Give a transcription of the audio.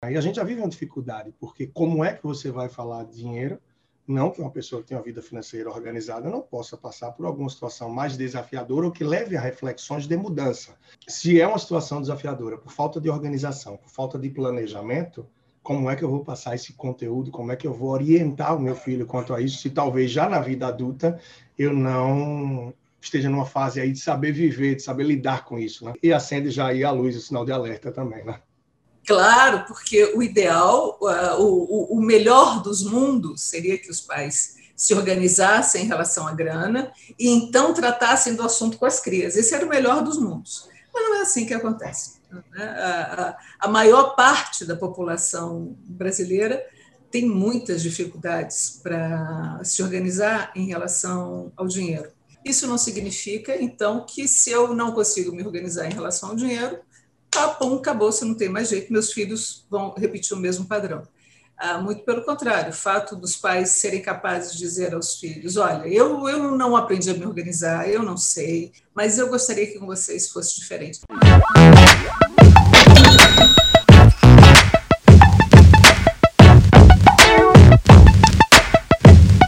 Aí a gente já vive uma dificuldade, porque como é que você vai falar de dinheiro? Não que uma pessoa que tem uma vida financeira organizada não possa passar por alguma situação mais desafiadora ou que leve a reflexões de mudança. Se é uma situação desafiadora por falta de organização, por falta de planejamento, como é que eu vou passar esse conteúdo? Como é que eu vou orientar o meu filho quanto a isso? Se talvez já na vida adulta eu não esteja numa fase aí de saber viver, de saber lidar com isso, né? E acende já aí a luz, o sinal de alerta também, né? Claro, porque o ideal, o, o melhor dos mundos seria que os pais se organizassem em relação à grana e então tratassem do assunto com as crias. Esse era o melhor dos mundos. Mas não é assim que acontece. Né? A maior parte da população brasileira tem muitas dificuldades para se organizar em relação ao dinheiro. Isso não significa, então, que se eu não consigo me organizar em relação ao dinheiro, pum, acabou, você não tem mais jeito, meus filhos vão repetir o mesmo padrão. Ah, muito pelo contrário, o fato dos pais serem capazes de dizer aos filhos: olha, eu, eu não aprendi a me organizar, eu não sei, mas eu gostaria que com vocês fosse diferente.